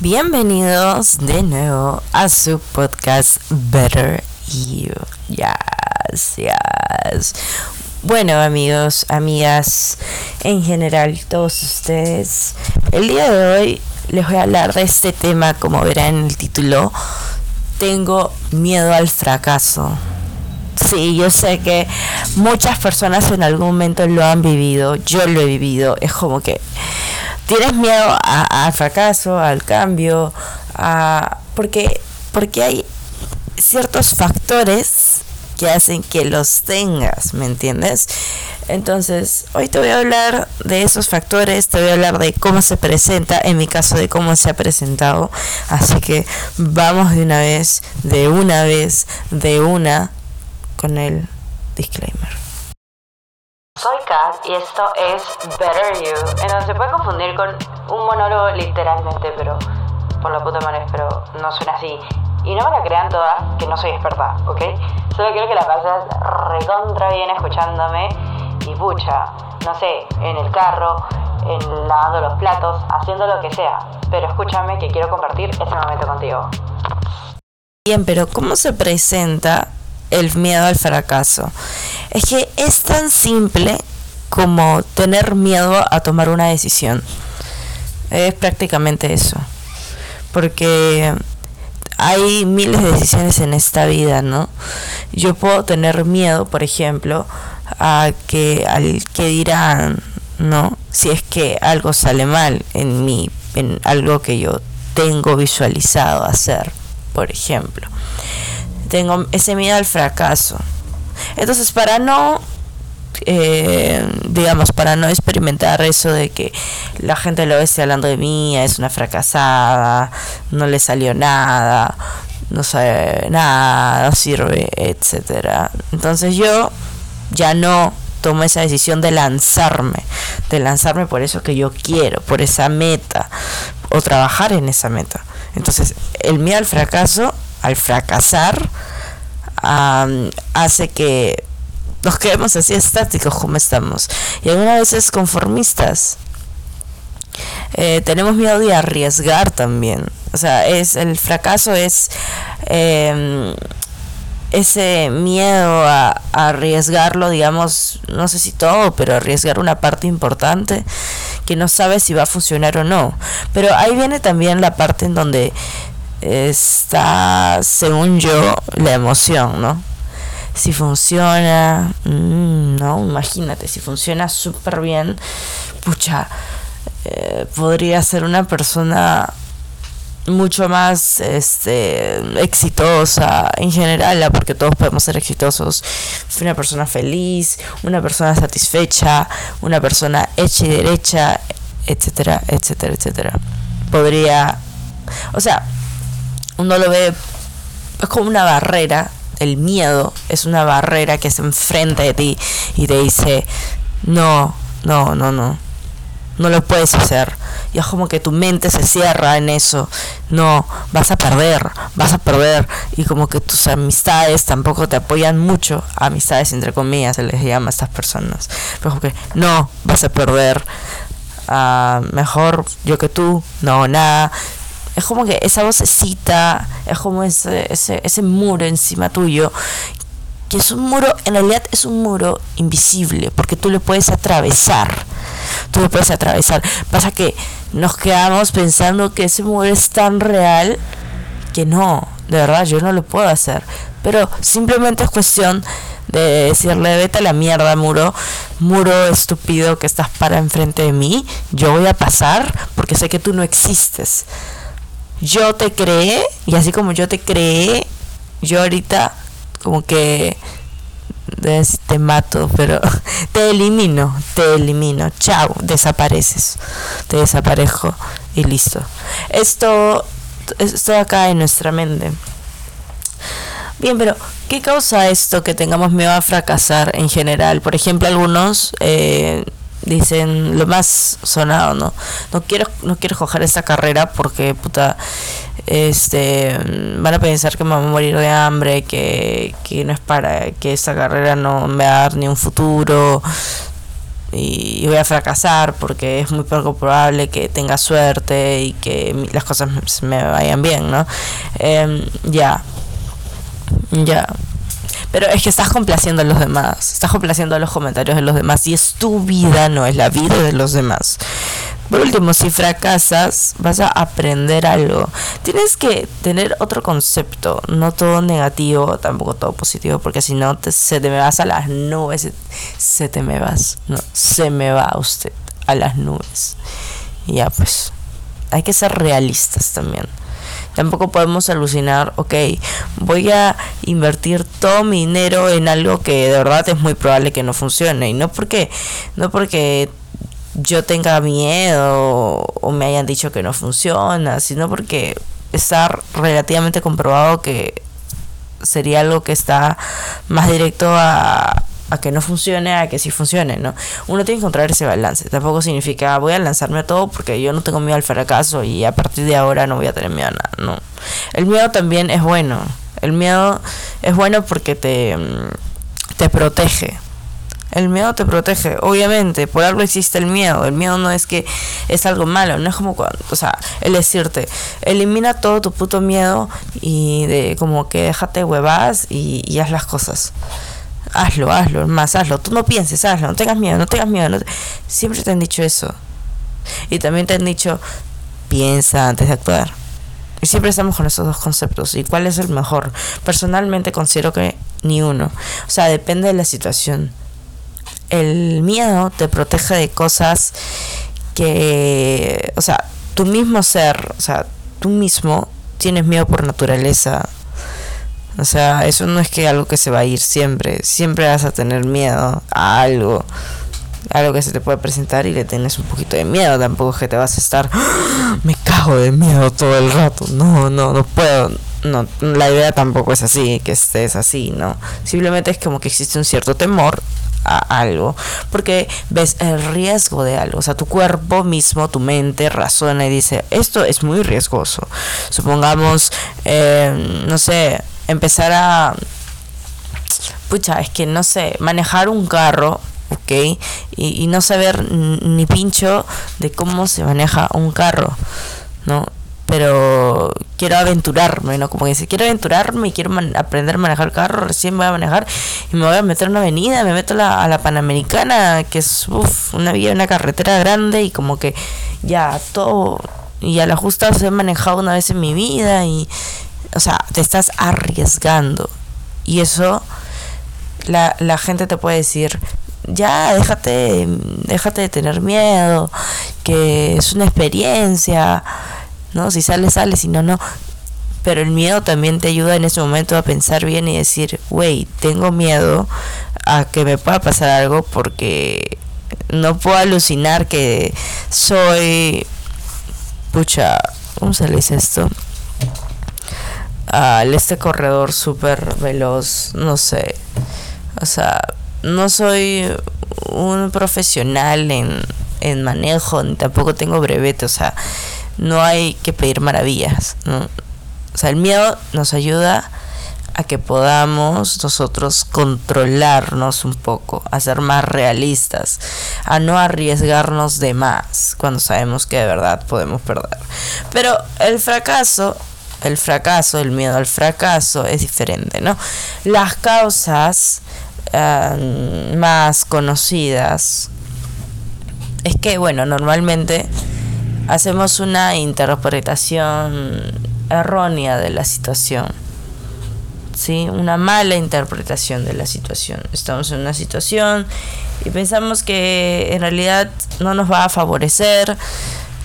Bienvenidos de nuevo a su podcast Better You. Yes. Bueno, amigos, amigas, en general, todos ustedes, el día de hoy les voy a hablar de este tema, como verán en el título. Tengo miedo al fracaso. Sí, yo sé que muchas personas en algún momento lo han vivido, yo lo he vivido, es como que tienes miedo al fracaso, al cambio, a, porque, porque hay ciertos factores que hacen que los tengas, ¿me entiendes? Entonces, hoy te voy a hablar de esos factores, te voy a hablar de cómo se presenta, en mi caso de cómo se ha presentado. Así que vamos de una vez, de una vez, de una, con el disclaimer. Soy Kat y esto es Better You, en donde se puede confundir con un monólogo literalmente, pero por la puta madre, pero no suena así. Y no me la crean toda, que no soy experta, ¿ok? Solo quiero que la pases recontra bien escuchándome y pucha, no sé, en el carro, en lavando los platos, haciendo lo que sea. Pero escúchame que quiero compartir ese momento contigo. Bien, pero ¿cómo se presenta el miedo al fracaso. Es que es tan simple como tener miedo a tomar una decisión. Es prácticamente eso. Porque hay miles de decisiones en esta vida, ¿no? Yo puedo tener miedo, por ejemplo, a que al que dirán, ¿no? Si es que algo sale mal en mí, en algo que yo tengo visualizado hacer, por ejemplo tengo ese miedo al fracaso. Entonces, para no, eh, digamos, para no experimentar eso de que la gente lo esté hablando de mí, es una fracasada, no le salió nada, no sabe nada, no sirve, etcétera. Entonces yo ya no tomo esa decisión de lanzarme, de lanzarme por eso que yo quiero, por esa meta, o trabajar en esa meta. Entonces, el miedo al fracaso al fracasar hace que nos quedemos así estáticos como estamos y algunas veces conformistas. Eh, tenemos miedo de arriesgar también. O sea, es el fracaso es em, ese miedo a, a, arriesgarlo, digamos, no sé si todo, pero arriesgar una parte importante que no sabes si va a funcionar o no. Pero ahí viene también la parte en donde está, según yo, la emoción, ¿no? Si funciona, mm, no, imagínate, si funciona súper bien, pucha, eh, podría ser una persona mucho más este exitosa en general porque todos podemos ser exitosos. Una persona feliz una persona satisfecha una persona hecha y derecha etcétera etcétera etcétera. Podría o sea uno lo ve, es como una barrera, el miedo es una barrera que se enfrenta de ti y te dice, no, no, no, no, no lo puedes hacer. Y es como que tu mente se cierra en eso. No, vas a perder, vas a perder. Y como que tus amistades tampoco te apoyan mucho. Amistades entre comillas se les llama a estas personas. Pero como que no, vas a perder. Ah, mejor yo que tú, no, nada es como que esa vocecita, es como ese, ese, ese muro encima tuyo, que es un muro, en realidad es un muro invisible, porque tú lo puedes atravesar, tú lo puedes atravesar. Pasa que nos quedamos pensando que ese muro es tan real que no, de verdad yo no lo puedo hacer. Pero simplemente es cuestión de decirle, vete a la mierda, muro, muro estúpido que estás para enfrente de mí, yo voy a pasar porque sé que tú no existes yo te creé y así como yo te creé, yo ahorita como que te mato, pero te elimino, te elimino, chao, desapareces, te desaparejo y listo. Esto, esto acá en nuestra mente. Bien, pero ¿qué causa esto que tengamos miedo a fracasar en general? Por ejemplo, algunos eh, dicen lo más sonado, ¿no? No quiero, no quiero coger esta carrera porque puta este van a pensar que me voy a morir de hambre, que, que no es para, que esta carrera no me va a dar ni un futuro. y voy a fracasar porque es muy poco probable que tenga suerte y que las cosas me vayan bien, ¿no? Em, ya, ya. Pero es que estás complaciendo a los demás, estás complaciendo a los comentarios de los demás y es tu vida, no es la vida de los demás. Por último, si fracasas, vas a aprender algo. Tienes que tener otro concepto, no todo negativo, tampoco todo positivo, porque si no, se te me vas a las nubes, se, te me vas, no, se me va usted a las nubes. Y ya, pues, hay que ser realistas también. Tampoco podemos alucinar, ok, voy a invertir todo mi dinero en algo que de verdad es muy probable que no funcione. Y no porque, no porque yo tenga miedo o me hayan dicho que no funciona, sino porque está relativamente comprobado que sería algo que está más directo a, a que no funcione, a que sí funcione, ¿no? Uno tiene que encontrar ese balance. Tampoco significa voy a lanzarme a todo porque yo no tengo miedo al fracaso y a partir de ahora no voy a tener miedo a nada, no. El miedo también es bueno. El miedo es bueno porque te, mm, te protege el miedo te protege, obviamente, por algo existe el miedo. El miedo no es que es algo malo, no es como cuando, o sea, el decirte, elimina todo tu puto miedo y de como que déjate huevas y, haz las cosas. Hazlo, hazlo, más hazlo. Tú no pienses, hazlo, no tengas miedo, no tengas miedo. Siempre te han dicho eso. Y también te han dicho, piensa antes de actuar. Y siempre estamos con esos dos conceptos. ¿Y cuál es el mejor? Personalmente considero que ni uno. O sea, depende de la situación el miedo te protege de cosas que, o sea, tu mismo ser, o sea, tú mismo tienes miedo por naturaleza. O sea, eso no es que algo que se va a ir siempre, siempre vas a tener miedo a algo, algo que se te puede presentar y le tienes un poquito de miedo, tampoco es que te vas a estar, ¡Ah! me cago de miedo todo el rato, no, no, no puedo, no, la idea tampoco es así, que estés así, ¿no? Simplemente es como que existe un cierto temor a algo, porque ves el riesgo de algo, o sea, tu cuerpo mismo, tu mente razona y dice, esto es muy riesgoso. Supongamos, eh, no sé, empezar a, pucha, es que no sé, manejar un carro, ¿ok? Y, y no saber ni pincho de cómo se maneja un carro, ¿no? pero quiero aventurarme, ¿no? Como que dice, quiero aventurarme y quiero aprender a manejar carro, recién voy a manejar y me voy a meter en una avenida, me meto a la Panamericana, que es una vía, una carretera grande y como que ya todo, y a la justa se he manejado una vez en mi vida y, o sea, te estás arriesgando y eso la, la gente te puede decir, ya déjate, déjate de tener miedo, que es una experiencia ¿no? Si sale, sale, si no, no. Pero el miedo también te ayuda en ese momento a pensar bien y decir, wey, tengo miedo a que me pueda pasar algo porque no puedo alucinar que soy, pucha, ¿cómo se le esto? Al este corredor súper veloz, no sé. O sea, no soy un profesional en, en manejo, ni tampoco tengo brevete, o sea, no hay que pedir maravillas. O sea, el miedo nos ayuda a que podamos nosotros controlarnos un poco, a ser más realistas, a no arriesgarnos de más cuando sabemos que de verdad podemos perder. Pero el fracaso, el fracaso, el miedo al fracaso es diferente, ¿no? Las causas eh, más conocidas es que, bueno, normalmente hacemos una interpretación errónea de la situación. ¿Sí? Una mala interpretación de la situación. Estamos en una situación y pensamos que en realidad no nos va a favorecer,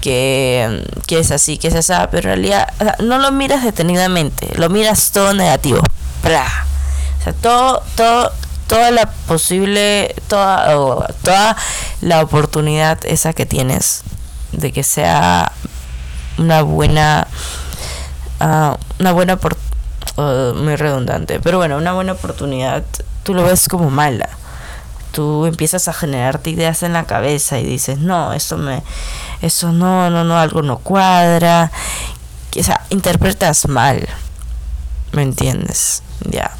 que, es así, que es así, pero en realidad no lo miras detenidamente, lo miras todo negativo. O sea, todo, todo, toda la posible, toda, toda la oportunidad esa que tienes de que sea una buena uh, una buena uh, muy redundante pero bueno una buena oportunidad tú lo ves como mala tú empiezas a generarte ideas en la cabeza y dices no eso me eso no no no algo no cuadra o sea interpretas mal me entiendes ya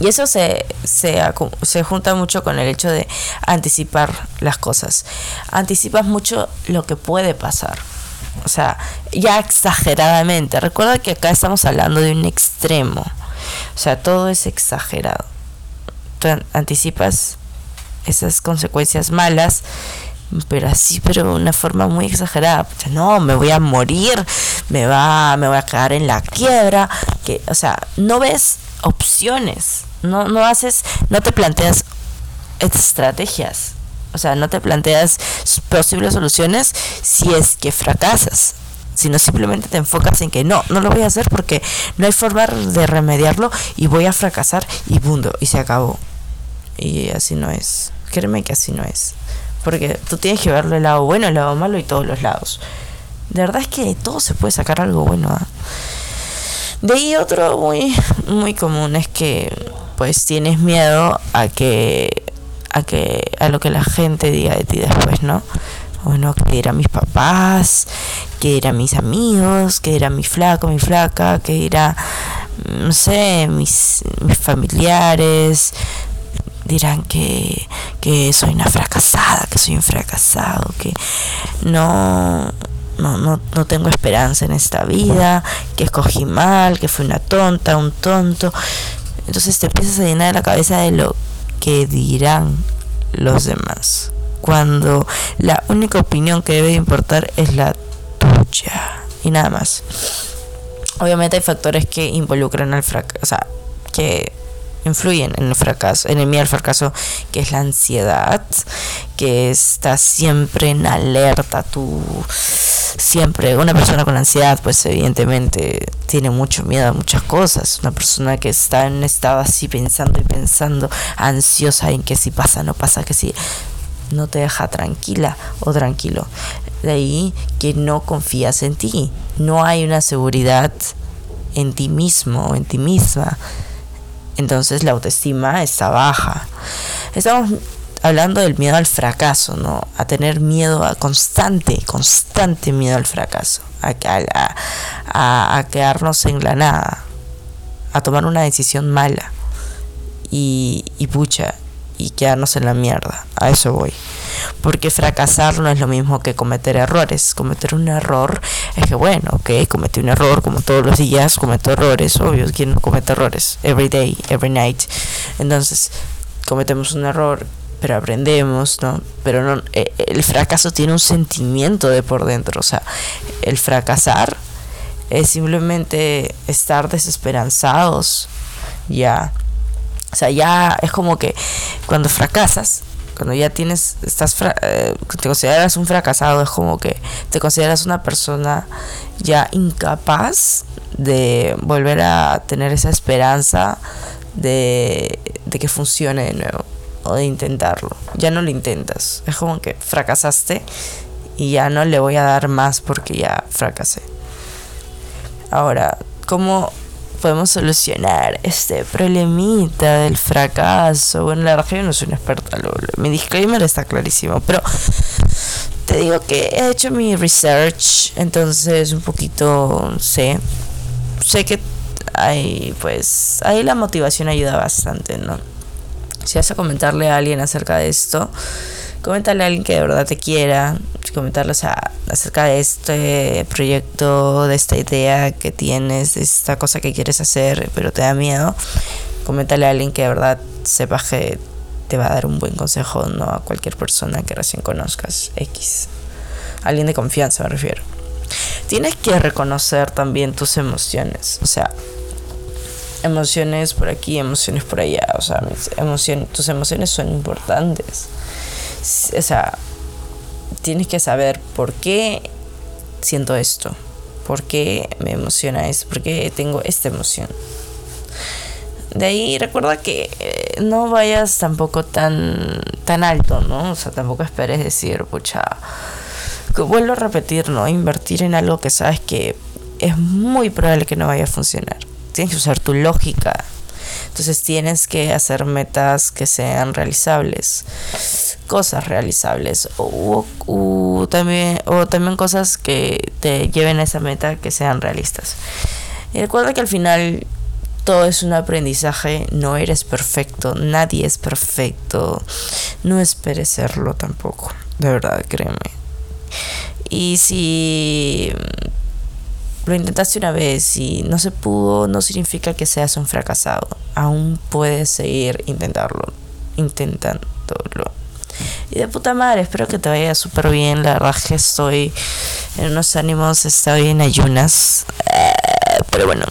Y eso se, se, se, junta mucho con el hecho de anticipar las cosas. Anticipas mucho lo que puede pasar. O sea, ya exageradamente. Recuerda que acá estamos hablando de un extremo. O sea, todo es exagerado. Tú anticipas esas consecuencias malas, pero así, pero de una forma muy exagerada. No, me voy a morir, me va, me voy a quedar en la quiebra. Que, o sea, no ves opciones, no, no haces, no te planteas estrategias. O sea, no te planteas posibles soluciones si es que fracasas sino simplemente te enfocas en que no, no lo voy a hacer porque no hay forma de remediarlo y voy a fracasar y bundo y se acabó. Y así no es. Créeme que así no es. Porque tú tienes que verlo el lado bueno, el lado malo y todos los lados. De verdad es que de todo se puede sacar algo bueno. ¿ah? De ahí otro muy, muy común es que pues tienes miedo a que a que a lo que la gente diga de ti después, ¿no? Bueno, que dirán mis papás, que dirán mis amigos, que dirá mi flaco, mi flaca, que dirá, no sé, mis, mis familiares, dirán que, que soy una fracasada, que soy un fracasado, que no, no, no, no tengo esperanza en esta vida, que escogí mal, que fui una tonta, un tonto. Entonces te empiezas a llenar la cabeza de lo que dirán los demás. Cuando la única opinión que debe importar es la tuya. Y nada más. Obviamente hay factores que involucran al fracaso. O sea, que influyen en el fracaso, en el miedo al fracaso, que es la ansiedad, que está siempre en alerta, tú siempre, una persona con ansiedad, pues evidentemente tiene mucho miedo a muchas cosas, una persona que está en estado así pensando y pensando, ansiosa en que si pasa, no pasa, que si no te deja tranquila o tranquilo. De ahí que no confías en ti, no hay una seguridad en ti mismo o en ti misma entonces la autoestima está baja. Estamos hablando del miedo al fracaso, ¿no? A tener miedo a constante, constante miedo al fracaso, a, quedarnos en la nada, a tomar una decisión mala y, y pucha, y quedarnos en la mierda. A eso voy. Porque fracasar no es lo mismo que cometer errores. Cometer un error es que, bueno, ok, cometí un error como todos los días, cometo errores, obvio, ¿quién no comete errores? Every day, every night. Entonces, cometemos un error, pero aprendemos, ¿no? Pero no, eh, el fracaso tiene un sentimiento de por dentro. O sea, el fracasar es simplemente estar desesperanzados, ya. O sea, ya es como que cuando fracasas, cuando ya tienes, estás, eh, te consideras un fracasado, es como que te consideras una persona ya incapaz de volver a tener esa esperanza de, de que funcione de nuevo o de intentarlo. Ya no lo intentas, es como que fracasaste y ya no le voy a dar más porque ya fracasé. Ahora, ¿cómo podemos solucionar este problemita del fracaso. Bueno, la verdad no soy una experta, mi disclaimer está clarísimo, pero te digo que he hecho mi research, entonces un poquito sé, sé que hay, pues, ahí la motivación ayuda bastante, ¿no? Si vas a comentarle a alguien acerca de esto, coméntale a alguien que de verdad te quiera, comentarle acerca de este proyecto, de esta idea que tienes, de esta cosa que quieres hacer, pero te da miedo. Coméntale a alguien que de verdad sepa que te va a dar un buen consejo, no a cualquier persona que recién conozcas, X. Alguien de confianza me refiero. Tienes que reconocer también tus emociones, o sea, emociones por aquí, emociones por allá, o sea, tus emociones son importantes o sea, tienes que saber por qué siento esto, por qué me emociona esto, por qué tengo esta emoción. De ahí recuerda que eh, no vayas tampoco tan, tan alto, ¿no? O sea, tampoco esperes decir, pucha, que vuelvo a repetir, ¿no? Invertir en algo que sabes que es muy probable que no vaya a funcionar. Tienes que usar tu lógica. Entonces tienes que hacer metas que sean realizables cosas realizables o, también, o también cosas que te lleven a esa meta que sean realistas. Recuerda que al final todo es un aprendizaje, no eres perfecto, nadie es perfecto, no esperes serlo tampoco, de verdad, créeme. Y si lo intentaste una vez y no se pudo, no significa que seas un fracasado, aún puedes seguir intentarlo, intentándolo. Y de puta madre, espero que te vaya súper bien. La verdad que estoy en unos ánimos, estoy en ayunas. Eh, pero bueno,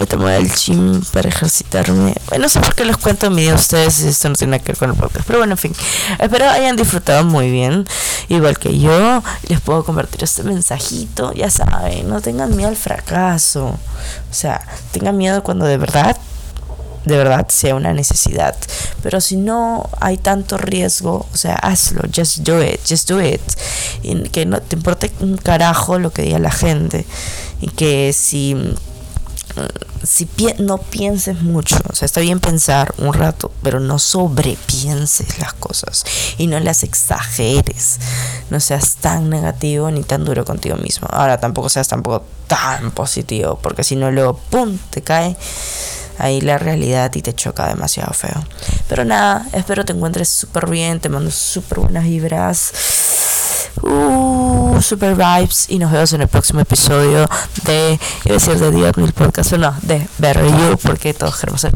Ahorita me voy al gym para ejercitarme. Bueno, no sé por qué les cuento en video a ustedes esto no tiene que ver con el podcast. Pero bueno, en fin. Espero hayan disfrutado muy bien. Igual que yo. Les puedo convertir este mensajito. Ya saben, no tengan miedo al fracaso. O sea, tengan miedo cuando de verdad de verdad sea una necesidad. Pero si no hay tanto riesgo, o sea, hazlo, just do it, just do it. Y que no te importe un carajo lo que diga la gente. Y que si si no pienses mucho, o sea, está bien pensar un rato, pero no sobrepienses las cosas y no las exageres. No seas tan negativo ni tan duro contigo mismo. Ahora tampoco seas tampoco tan positivo, porque si no luego pum te cae ahí la realidad y te choca demasiado feo. Pero nada, espero te encuentres súper bien, te mando súper buenas vibras. Uh, super vibes y nos vemos en el próximo episodio de, iba a decir de Dios Mil Podcast, no, de Better You, porque todos queremos ser